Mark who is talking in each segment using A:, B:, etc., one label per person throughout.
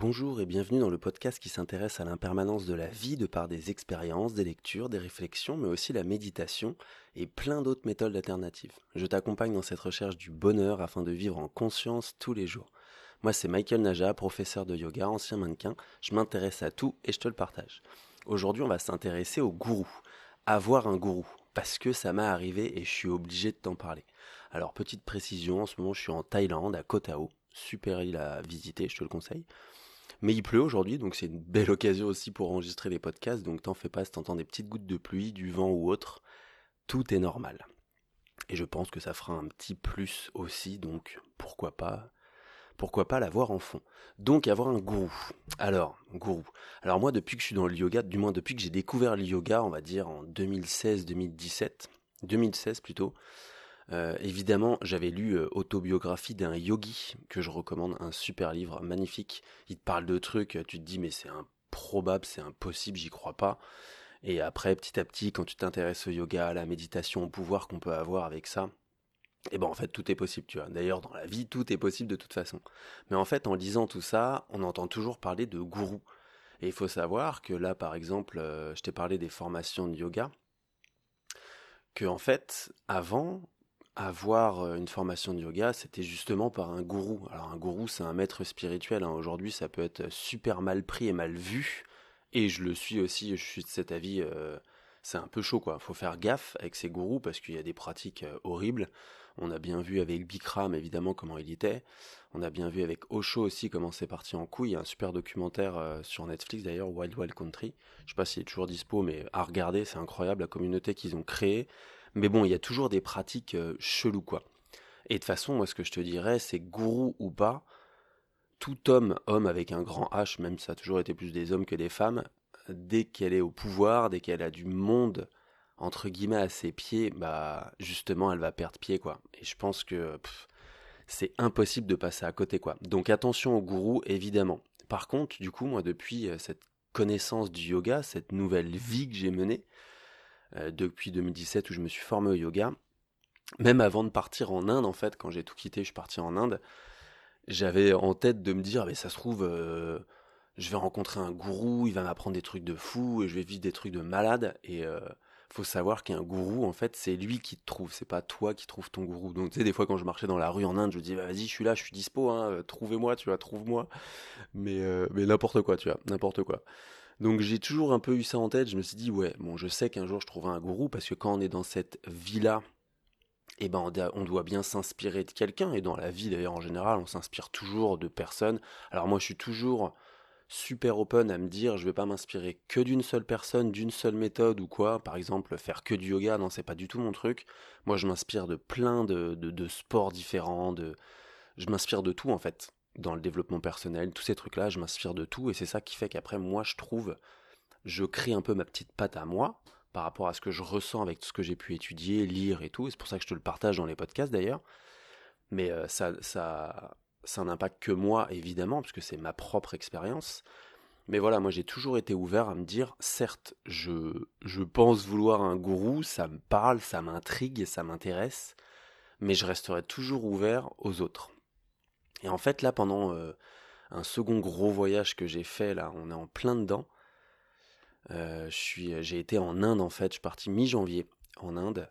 A: Bonjour et bienvenue dans le podcast qui s'intéresse à l'impermanence de la vie de par des expériences, des lectures, des réflexions, mais aussi la méditation et plein d'autres méthodes alternatives. Je t'accompagne dans cette recherche du bonheur afin de vivre en conscience tous les jours. Moi c'est Michael Naja, professeur de yoga, ancien mannequin, je m'intéresse à tout et je te le partage. Aujourd'hui on va s'intéresser au gourou, avoir un gourou, parce que ça m'est arrivé et je suis obligé de t'en parler. Alors petite précision, en ce moment je suis en Thaïlande, à Koh Tao, super île à visiter, je te le conseille. Mais il pleut aujourd'hui, donc c'est une belle occasion aussi pour enregistrer les podcasts. Donc t'en fais pas si t'entends des petites gouttes de pluie, du vent ou autre. Tout est normal. Et je pense que ça fera un petit plus aussi, donc pourquoi pas pourquoi pas l'avoir en fond. Donc avoir un gourou. Alors, gourou. Alors moi, depuis que je suis dans le yoga, du moins depuis que j'ai découvert le yoga, on va dire en 2016-2017, 2016 plutôt, euh, évidemment, j'avais lu euh, Autobiographie d'un yogi, que je recommande, un super livre, magnifique. Il te parle de trucs, tu te dis mais c'est improbable, c'est impossible, j'y crois pas. Et après, petit à petit, quand tu t'intéresses au yoga, à la méditation, au pouvoir qu'on peut avoir avec ça, et eh ben en fait tout est possible, tu vois. D'ailleurs, dans la vie, tout est possible de toute façon. Mais en fait, en lisant tout ça, on entend toujours parler de gourou. Et il faut savoir que là, par exemple, euh, je t'ai parlé des formations de yoga, que en fait, avant, avoir euh, une formation de yoga, c'était justement par un gourou. Alors un gourou, c'est un maître spirituel. Hein. Aujourd'hui, ça peut être super mal pris et mal vu. Et je le suis aussi, je suis de cet avis, euh, c'est un peu chaud quoi. Faut faire gaffe avec ces gourous parce qu'il y a des pratiques euh, horribles. On a bien vu avec Bikram évidemment comment il était. On a bien vu avec Osho aussi comment c'est parti en couille. Il y a un super documentaire sur Netflix d'ailleurs, Wild Wild Country. Je sais pas s'il est toujours dispo, mais à regarder, c'est incroyable la communauté qu'ils ont créée mais bon, il y a toujours des pratiques euh, cheloues, quoi. Et de toute façon, moi, ce que je te dirais, c'est gourou ou pas, tout homme, homme avec un grand H, même si ça a toujours été plus des hommes que des femmes, dès qu'elle est au pouvoir, dès qu'elle a du monde, entre guillemets, à ses pieds, bah, justement, elle va perdre pied, quoi. Et je pense que c'est impossible de passer à côté, quoi. Donc attention au gourou, évidemment. Par contre, du coup, moi, depuis euh, cette connaissance du yoga, cette nouvelle vie que j'ai menée, depuis 2017 où je me suis formé au yoga. Même avant de partir en Inde, en fait, quand j'ai tout quitté, je suis parti en Inde, j'avais en tête de me dire, mais ça se trouve, euh, je vais rencontrer un gourou, il va m'apprendre des trucs de fou, et je vais vivre des trucs de malade. Et euh, faut savoir qu'un gourou, en fait, c'est lui qui te trouve, c'est pas toi qui trouves ton gourou. Donc, tu sais, des fois, quand je marchais dans la rue en Inde, je me disais, bah, vas-y, je suis là, je suis dispo, hein, trouvez-moi, tu vois, trouve-moi. Mais, mais n'importe quoi, tu vois, n'importe quoi. Donc j'ai toujours un peu eu ça en tête. Je me suis dit, ouais, bon, je sais qu'un jour je trouverai un gourou parce que quand on est dans cette vie-là, eh ben, on doit bien s'inspirer de quelqu'un. Et dans la vie d'ailleurs en général, on s'inspire toujours de personnes. Alors moi, je suis toujours super open à me dire, je vais pas m'inspirer que d'une seule personne, d'une seule méthode ou quoi. Par exemple, faire que du yoga, non, c'est pas du tout mon truc. Moi, je m'inspire de plein de, de, de sports différents. De, je m'inspire de tout en fait dans le développement personnel, tous ces trucs-là, je m'inspire de tout et c'est ça qui fait qu'après moi je trouve, je crée un peu ma petite patte à moi par rapport à ce que je ressens avec tout ce que j'ai pu étudier, lire et tout. C'est pour ça que je te le partage dans les podcasts d'ailleurs. Mais euh, ça, ça, n'impacte que moi évidemment parce que c'est ma propre expérience. Mais voilà, moi j'ai toujours été ouvert à me dire, certes, je, je pense vouloir un gourou, ça me parle, ça m'intrigue, ça m'intéresse, mais je resterai toujours ouvert aux autres. Et en fait, là, pendant euh, un second gros voyage que j'ai fait, là, on est en plein dedans. Euh, j'ai été en Inde, en fait. Je suis parti mi-janvier en Inde.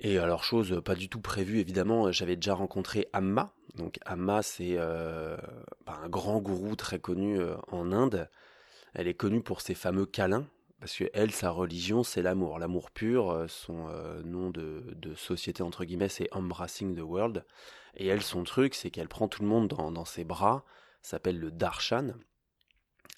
A: Et alors, chose pas du tout prévue, évidemment, j'avais déjà rencontré Amma. Donc, Amma, c'est euh, bah, un grand gourou très connu en Inde. Elle est connue pour ses fameux câlins, parce que elle, sa religion, c'est l'amour, l'amour pur. Son nom de, société entre guillemets, c'est Embracing the World. Et elle, son truc, c'est qu'elle prend tout le monde dans, ses bras, s'appelle le darshan.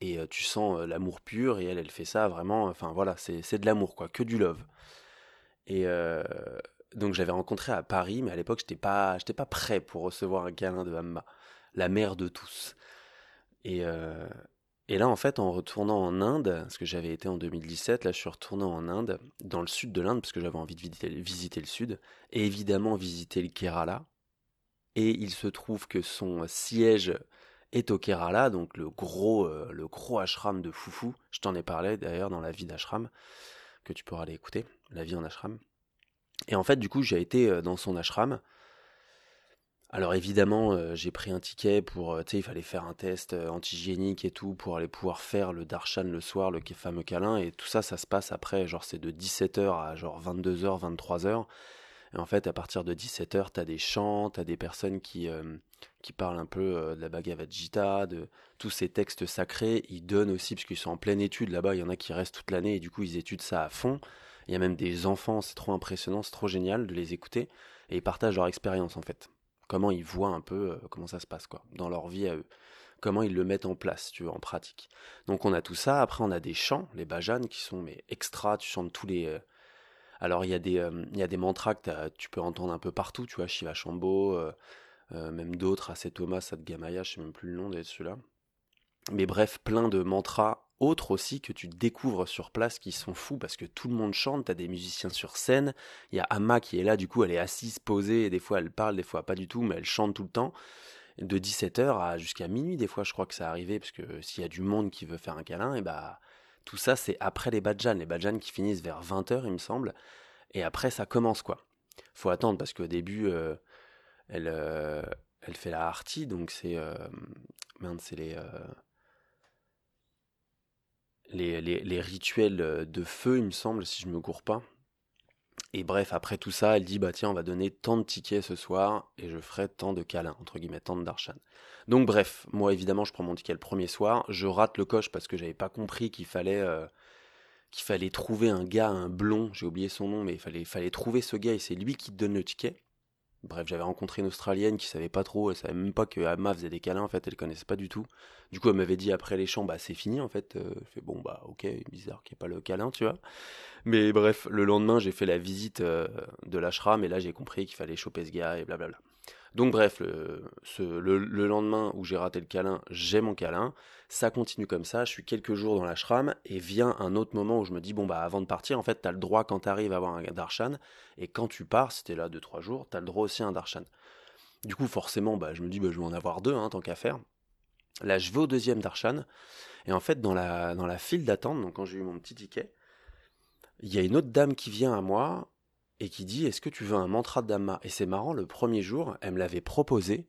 A: Et euh, tu sens euh, l'amour pur, et elle, elle fait ça vraiment, enfin voilà, c'est de l'amour, quoi, que du love. Et euh, donc j'avais rencontré à Paris, mais à l'époque, j'étais pas, pas prêt pour recevoir un câlin de Amma, la mère de tous. Et, et là, en fait, en retournant en Inde, parce que j'avais été en 2017, là, je suis retourné en Inde, dans le sud de l'Inde, parce que j'avais envie de visiter, le sud, et évidemment visiter le Kerala, et il se trouve que son siège est au Kerala, donc le gros, euh, le gros ashram de Foufou. Je t'en ai parlé d'ailleurs dans la vie d'ashram, que tu pourras aller écouter, la vie en ashram. Et en fait, du coup, j'ai été euh, dans son ashram. Alors évidemment, euh, j'ai pris un ticket pour, euh, tu sais, il fallait faire un test euh, antigénique et tout pour aller pouvoir faire le darshan le soir, le fameux câlin, et tout ça, ça se passe après, genre c'est de 17h à genre 22h, 23h. Et en fait, à partir de 17h, t'as des chants, t'as des personnes qui, parlent un peu de la Bhagavad Gita, de tous ces textes sacrés. Ils donnent aussi, parce qu'ils sont en pleine étude là-bas, il y en a qui restent toute l'année, et du coup, ils étudient ça à fond. Il y a même des enfants, c'est trop impressionnant, c'est trop génial de les écouter, et ils partagent leur expérience en fait comment ils voient un peu euh, comment ça se passe quoi dans leur vie à eux. Comment ils le mettent en place tu vois en pratique. Donc on a tout ça. Après on a des chants les bajanes qui sont mais extra. Tu chantes tous les euh, alors il y a des euh, il y a des mantras que tu peux entendre un peu partout tu vois Shiva Shambho même d'autres Assez Thomas Sadgamaya je sais même plus le nom de celui-là. Mais bref plein de mantras autres aussi que tu découvres sur place qui sont fous parce que tout le monde chante, t'as des musiciens sur scène, il y a Amma qui est là, du coup elle est assise, posée, des fois elle parle, des fois pas du tout, mais elle chante tout le temps. De 17h à jusqu'à minuit, des fois je crois que ça arrivait, parce que s'il y a du monde qui veut faire un câlin, et bah tout ça c'est après les badjans, les badjans qui finissent vers 20h il me semble, et après ça commence quoi. Faut attendre parce qu'au début euh, elle, euh, elle fait la harti, donc c'est... Euh, merde, c'est les les, rituels euh, de feu, il me semble, si je me cours pas. Et bref, après tout ça, elle dit bah tiens, on va donner tant de tickets ce soir et je ferai tant de câlins, entre guillemets, tant de darshan. Donc bref, moi évidemment, je prends mon ticket le premier soir, je rate le coche parce que j'avais pas compris qu'il fallait euh, qu'il fallait trouver un gars, un blond, j'ai oublié son nom, mais il fallait, fallait trouver ce gars et c'est lui qui te donne le ticket. Bref, j'avais rencontré une Australienne qui savait pas trop, elle savait même pas que Amma faisait des câlins, en fait, elle connaissait pas du tout. Du coup, elle m'avait dit après les chants, bah c'est fini, en fait. Euh, fait bon, bah ok, bizarre qu'il n'y ait pas le câlin, tu vois. Mais bref, le lendemain, j'ai fait la visite euh, de l'ashram, et là, j'ai compris qu'il fallait choper ce gars, et blablabla. Donc bref, le, lendemain où j'ai raté le câlin, j'ai mon câlin. Ça continue comme ça, je suis quelques jours dans l'ashram et vient un autre moment où je me dis, bon bah avant de partir, en fait, t'as le droit quand t'arrives à avoir un darshan, et quand tu pars, c'était là 2-3 jours, t'as le droit aussi à un darshan. Du coup, forcément, bah, je me dis, bah, je vais en avoir deux, hein, tant qu'à faire. Là, je vais au deuxième darshan, et en fait, dans la, dans la file d'attente, donc quand j'ai eu mon petit ticket, il y a une autre dame qui vient à moi, et qui dit Est-ce que tu veux un mantra de Dhamma Et c'est marrant, le premier jour, elle me l'avait proposé.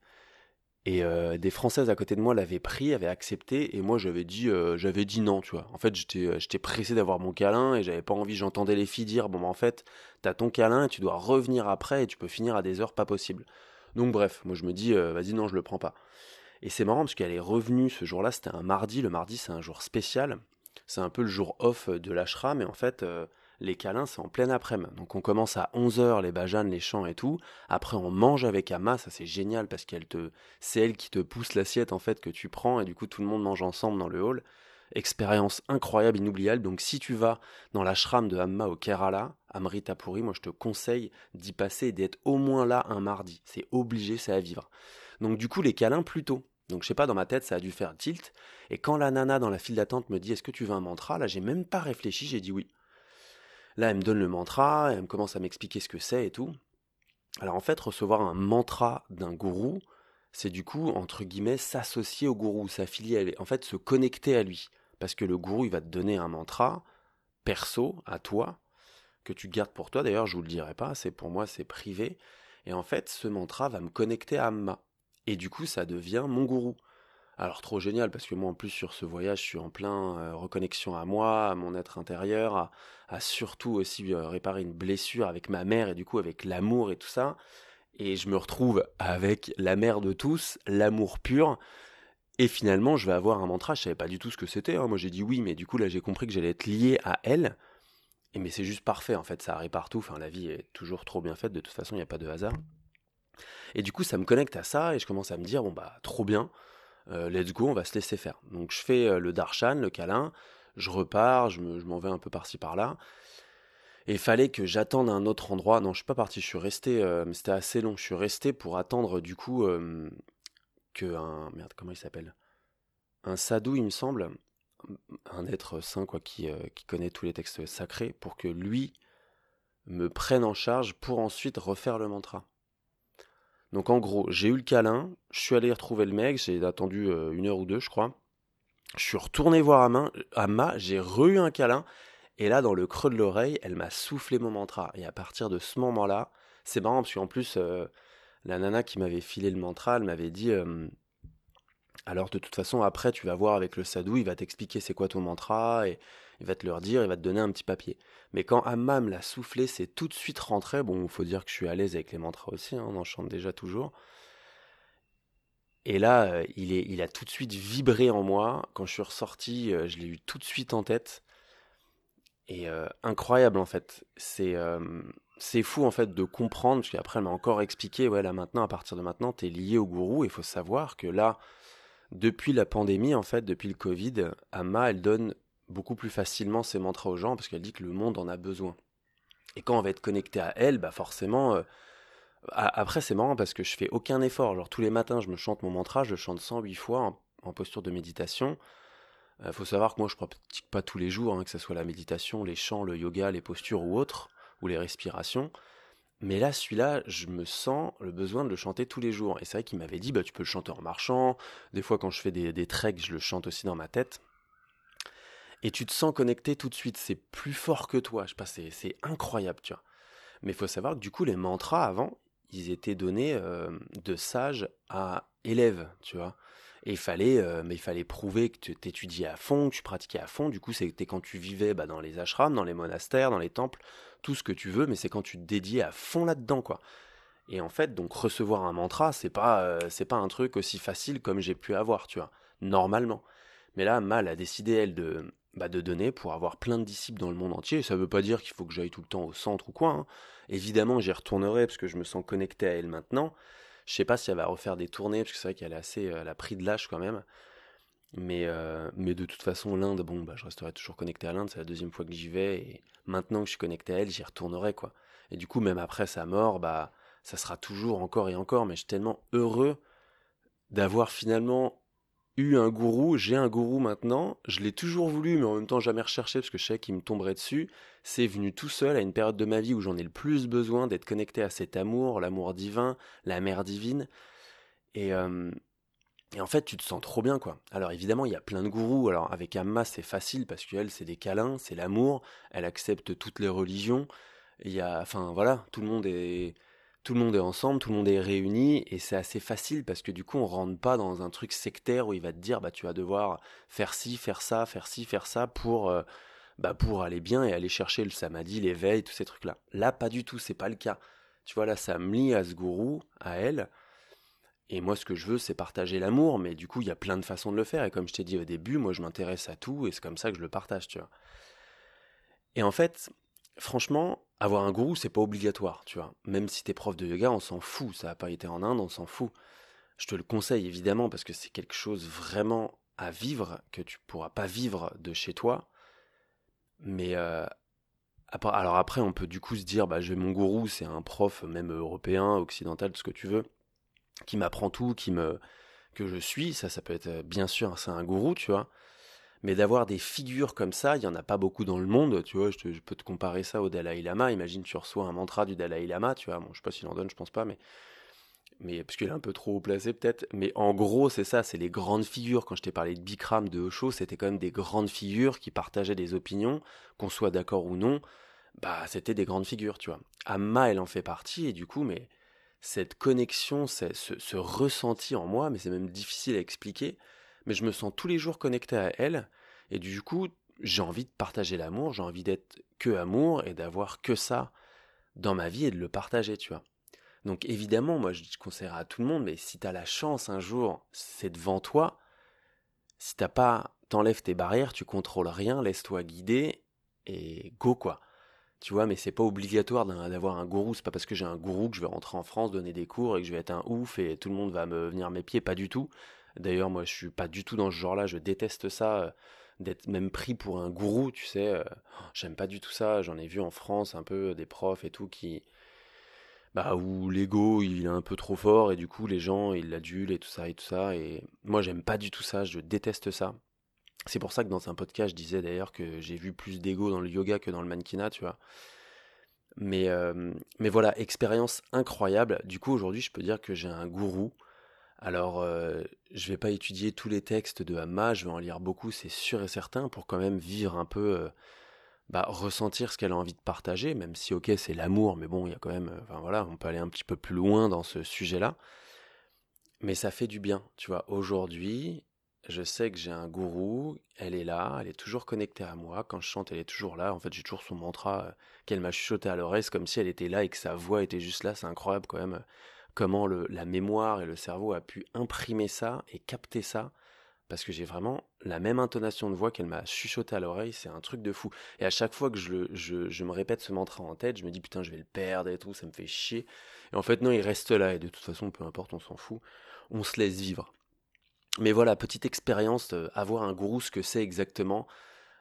A: Et euh, des Françaises à côté de moi l'avaient pris, avaient accepté, et moi j'avais dit, euh, j'avais dit non, tu vois. En fait, j'étais, euh, j'étais pressé d'avoir mon câlin et j'avais pas envie. J'entendais les filles dire, bon, bah, en fait, t'as ton câlin tu dois revenir après et tu peux finir à des heures pas possibles. Donc bref, moi je me dis, vas-y, non, je le prends pas. Et c'est marrant parce qu'elle est revenue ce jour-là, c'était un mardi. Le mardi, c'est un jour spécial. C'est un peu le jour off de l'ashram, mais en fait, les câlins, c'est en pleine après-midi. Donc on commence à 11h, les bajanes, les chants et tout. Après, on mange avec Amma, ça c'est génial parce qu'elle te, c'est elle qui te pousse l'assiette en fait que tu prends et du coup tout le monde mange ensemble dans le hall. Expérience incroyable, inoubliable. Donc si tu vas dans l'ashram de Amma au Kerala, Amritapuri, moi je te conseille d'y passer et d'être au moins là un mardi. C'est obligé, c'est à vivre. Donc du coup les câlins plus tôt. Donc je sais pas, dans ma tête, ça a dû faire tilt. Et quand la nana dans la file d'attente me dit est-ce que tu veux un mantra, là j'ai même pas réfléchi, j'ai dit oui. Là, elle me donne le mantra, elle commence à m'expliquer ce que c'est et tout. Alors en fait, recevoir un mantra d'un gourou, c'est du coup, entre guillemets, s'associer au gourou, s'affilier en fait, se connecter à lui. Parce que le gourou, il va te donner un mantra perso, à toi, que tu gardes pour toi. D'ailleurs, je vous le dirai pas, c'est pour moi, c'est privé. Et en fait, ce mantra va me connecter à Amma. Et du coup, ça devient mon gourou. Alors trop génial parce que moi en plus sur ce voyage je suis en plein euh, reconnexion à moi, à mon être intérieur, à, surtout aussi euh, réparer une blessure avec ma mère et du coup avec l'amour et tout ça. Et je me retrouve avec la mère de tous, l'amour pur. Et finalement je vais avoir un mantra, je savais pas du tout ce que c'était. Hein. Moi j'ai dit oui mais du coup là j'ai compris que j'allais être lié à elle. Et mais c'est juste parfait en fait, ça arrive partout. Enfin la vie est toujours trop bien faite, de toute façon il n'y a pas de hasard. Et du coup ça me connecte à ça et je commence à me dire bon bah trop bien euh, let's go, on va se laisser faire. Donc je fais euh, le darshan, le câlin, je repars, je m'en vais un peu par-ci par-là. Et il fallait que j'attende un autre endroit. Non, je suis pas parti, je suis resté, euh, mais c'était assez long. Je suis resté pour attendre du coup que un merde, comment il s'appelle? Un sadou, il me semble, un être saint quoi, qui, qui connaît tous les textes sacrés, pour que lui me prenne en charge pour ensuite refaire le mantra. Donc en gros, j'ai eu le câlin, je suis allé retrouver le mec, j'ai attendu euh, une heure ou deux, je crois. Je suis retourné voir Amma, j'ai re-eu un câlin, et là, dans le creux de l'oreille, elle m'a soufflé mon mantra. Et à partir de ce moment-là, c'est marrant parce qu'en plus, euh, la nana qui m'avait filé le mantra, elle m'avait dit alors de toute façon après tu vas voir avec le sadhu, il va t'expliquer c'est quoi ton mantra et il va te le dire, il va te donner un petit papier. Mais quand Hammam l'a soufflé, c'est tout de suite rentré. Bon, faut dire que je suis à l'aise avec les mantras aussi, hein, on en chante déjà toujours. Et là, euh, il, est, il a tout de suite vibré en moi. Quand je suis ressorti, euh, je l'ai eu tout de suite en tête. Et euh, incroyable en fait. C'est fou en fait de comprendre, parce qu'après elle m'a encore expliqué, ouais là maintenant, à partir de maintenant, tu es lié au gourou. Il faut savoir que là, depuis la pandémie, en fait, depuis le Covid, Amma, elle donne beaucoup plus facilement ses mantras aux gens parce qu'elle dit que le monde en a besoin. Et quand on va être connecté à elle, bah forcément, après, c'est marrant parce que je fais aucun effort. Genre, tous les matins, je me chante mon mantra, je le chante 108 fois en, posture de méditation. Il euh, faut savoir que moi, je ne pratique pas tous les jours, hein, que ce soit la méditation, les chants, le yoga, les postures ou autres, ou les respirations. Mais là, celui-là, je me sens le besoin de le chanter tous les jours. Et c'est vrai qu'il m'avait dit, bah, tu peux le chanter en marchant. Des fois, quand je fais des, des treks, je le chante aussi dans ma tête. Et tu te sens connecté tout de suite. C'est plus fort que toi. Je sais pas, c'est incroyable, tu vois. Mais il faut savoir que du coup, les mantras avant, ils étaient donnés euh, de sage à élève, tu vois. Et il fallait, euh, mais il fallait prouver que tu étudiais à fond, que tu pratiquais à fond. Du coup, c'était quand tu vivais bah, dans les ashrams, dans les monastères, dans les temples, tout ce que tu veux, mais c'est quand tu te dédiais à fond là-dedans, quoi. Et en fait, donc recevoir un mantra, c'est pas, euh, c'est pas un truc aussi facile comme j'ai pu avoir, tu vois, normalement. Mais là, Mal a décidé elle de, bah, de donner pour avoir plein de disciples dans le monde entier. Ça ne veut pas dire qu'il faut que j'aille tout le temps au centre ou quoi. Hein. Évidemment, j'y retournerai parce que je me sens connecté à elle maintenant. Je sais pas si elle va refaire des tournées parce que c'est vrai qu'elle est assez, elle a pris de l'âge quand même. Mais, euh, mais de toute façon, l'Inde, bon, bah, je resterai toujours connecté à l'Inde. C'est la deuxième fois que j'y vais et maintenant que je suis connecté à elle, j'y retournerai quoi. Et du coup, même après sa mort, bah, ça sera toujours encore et encore. Mais je suis tellement heureux d'avoir finalement eu un gourou, j'ai un gourou maintenant, je l'ai toujours voulu, mais en même temps jamais recherché parce que je sais qu'il me tomberait dessus. C'est venu tout seul à une période de ma vie où j'en ai le plus besoin d'être connecté à cet amour, l'amour divin, la mère divine. Et, euh, et en fait, tu te sens trop bien, quoi. Alors évidemment, il y a plein de gourous. Alors avec Amma, c'est facile parce qu'elle, c'est des câlins, c'est l'amour. Elle accepte toutes les religions. Il y a, enfin voilà, tout le monde est tout le monde est ensemble, tout le monde est réuni, et c'est assez facile parce que du coup on rentre pas dans un truc sectaire où il va te dire bah tu vas devoir faire ci, faire ça, faire ci, faire ça pour euh, bah pour aller bien et aller chercher le samadhi, l'éveil, tous ces trucs là. Là pas du tout, c'est pas le cas. Tu vois là ça me lie à ce gourou, à elle. Et moi, ce que je veux, c'est partager l'amour, mais du coup, il y a plein de façons de le faire. Et comme je t'ai dit au début, moi, je m'intéresse à tout, et c'est comme ça que je le partage, tu vois. Et en fait, franchement, avoir un gourou, c'est pas obligatoire, tu vois. Même si t'es prof de yoga, on s'en fout. Ça n'a pas été en Inde, on s'en fout. Je te le conseille évidemment parce que c'est quelque chose vraiment à vivre que tu pourras pas vivre de chez toi. Mais euh, alors après, on peut du coup se dire, bah, j'ai mon gourou, c'est un prof même européen, occidental, tout ce que tu veux, qui m'apprend tout, qui me que je suis. Ça, ça peut être bien sûr, c'est un gourou, tu vois. Mais d'avoir des figures comme ça, il n'y en a pas beaucoup dans le monde. Tu vois, je, peux te comparer ça au Dalai Lama. Imagine, tu reçois un mantra du Dalai Lama, tu vois. Bon, je sais pas s'il en donne, je pense pas, mais. Mais parce qu'il est un peu trop haut placé peut-être. Mais en gros, c'est ça, c'est les grandes figures. Quand je t'ai parlé de Bikram, de Osho, c'était quand même des grandes figures qui partageaient des opinions, qu'on soit d'accord ou non. Bah, c'était des grandes figures, tu vois. Amma, elle en fait partie, et du coup, mais cette connexion, ce, ce ressenti en moi, mais c'est même difficile à expliquer mais je me sens tous les jours connecté à elle, et du coup, j'ai envie de partager l'amour, j'ai envie d'être que amour et d'avoir que ça dans ma vie et de le partager, tu vois. Donc évidemment, moi je conseille à tout le monde, mais si tu as la chance un jour, c'est devant toi, si t'as pas, t'enlèves tes barrières, tu contrôles rien, laisse-toi guider et go quoi. Tu vois, mais c'est pas obligatoire d'avoir un gourou. C'est pas parce que j'ai un gourou que je vais rentrer en France, donner des cours et que je vais être un ouf et tout le monde va me venir mes pieds. Pas du tout. D'ailleurs, moi, je suis pas du tout dans ce genre-là. Je déteste ça, euh, d'être même pris pour un gourou, tu sais. Euh, j'aime pas du tout ça. J'en ai vu en France un peu des profs et tout qui, bah, où l'ego il est un peu trop fort et du coup les gens ils l'adulent et tout ça et tout ça. Et moi, j'aime pas du tout ça. Je déteste ça. C'est pour ça que dans un podcast, je disais d'ailleurs que j'ai vu plus d'ego dans le yoga que dans le mannequinat, tu vois. Mais, euh, mais voilà, expérience incroyable. Du coup, aujourd'hui, je peux dire que j'ai un gourou alors, euh, je vais pas étudier tous les textes de Hamma, je vais en lire beaucoup, c'est sûr et certain, pour quand même vivre un peu, euh, bah, ressentir ce qu'elle a envie de partager, même si ok c'est l'amour, mais bon, il y a quand même, enfin voilà, on peut aller un petit peu plus loin dans ce sujet-là. Mais ça fait du bien, tu vois. Aujourd'hui, je sais que j'ai un gourou, elle est là, elle est toujours connectée à moi. Quand je chante, elle est toujours là. En fait, j'ai toujours son mantra euh, qu'elle m'a chuchoté à l'oreille. Comme si elle était là et que sa voix était juste là. C'est incroyable quand même euh, comment le, la mémoire et le cerveau a pu imprimer ça et capter ça. Parce que j'ai vraiment la même intonation de voix qu'elle m'a chuchoté à l'oreille. C'est un truc de fou. Et à chaque fois que je, le, je, me répète ce mantra en tête, je me dis putain, je vais le perdre et tout, ça me fait chier. Et en fait, non, il reste là. Et de toute façon, peu importe, on s'en fout. On se laisse vivre. Mais voilà, petite expérience, euh, avoir un gourou, ce que c'est exactement.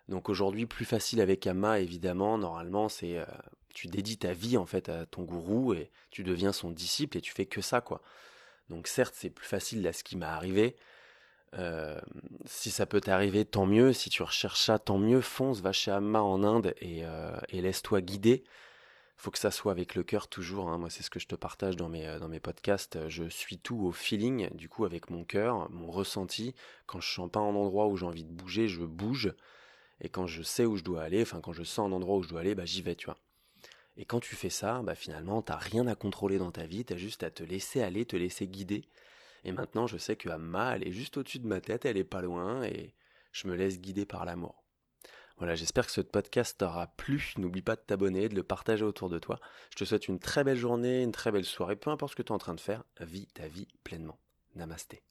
A: Donc aujourd'hui, plus facile avec Amma, évidemment. Normalement, c'est euh, tu dédies ta vie en fait à ton gourou et tu deviens son disciple et tu fais que ça, quoi. Donc certes, c'est plus facile là ce qui m'est arrivé. Euh, si ça peut t'arriver, tant mieux. Si tu recherches ça, tant mieux. Fonce, va chez Amma en Inde et, et laisse-toi guider faut que ça soit avec le cœur toujours. Hein. Moi, c'est ce que je te partage dans mes, euh, dans mes podcasts. Je suis tout au feeling, du coup, avec mon cœur, mon ressenti. Quand je sens pas un endroit où j'ai envie de bouger, je bouge. Et quand je sais où je dois aller, enfin, quand je sens un endroit où je dois aller, bah, j'y vais, tu vois. Et quand tu fais ça, bah, finalement, t'as rien à contrôler dans ta vie, t'as juste à te laisser aller, te laisser guider. Et maintenant, je sais que Amma, elle est juste au-dessus de ma tête, elle est pas loin, et je me laisse guider par l'amour. Voilà, j'espère que ce podcast t'aura plu. N'oublie pas de t'abonner, de le partager autour de toi. Je te souhaite une très belle journée, une très belle soirée, peu importe ce que tu es en train de faire, vis ta vie pleinement. Namasté.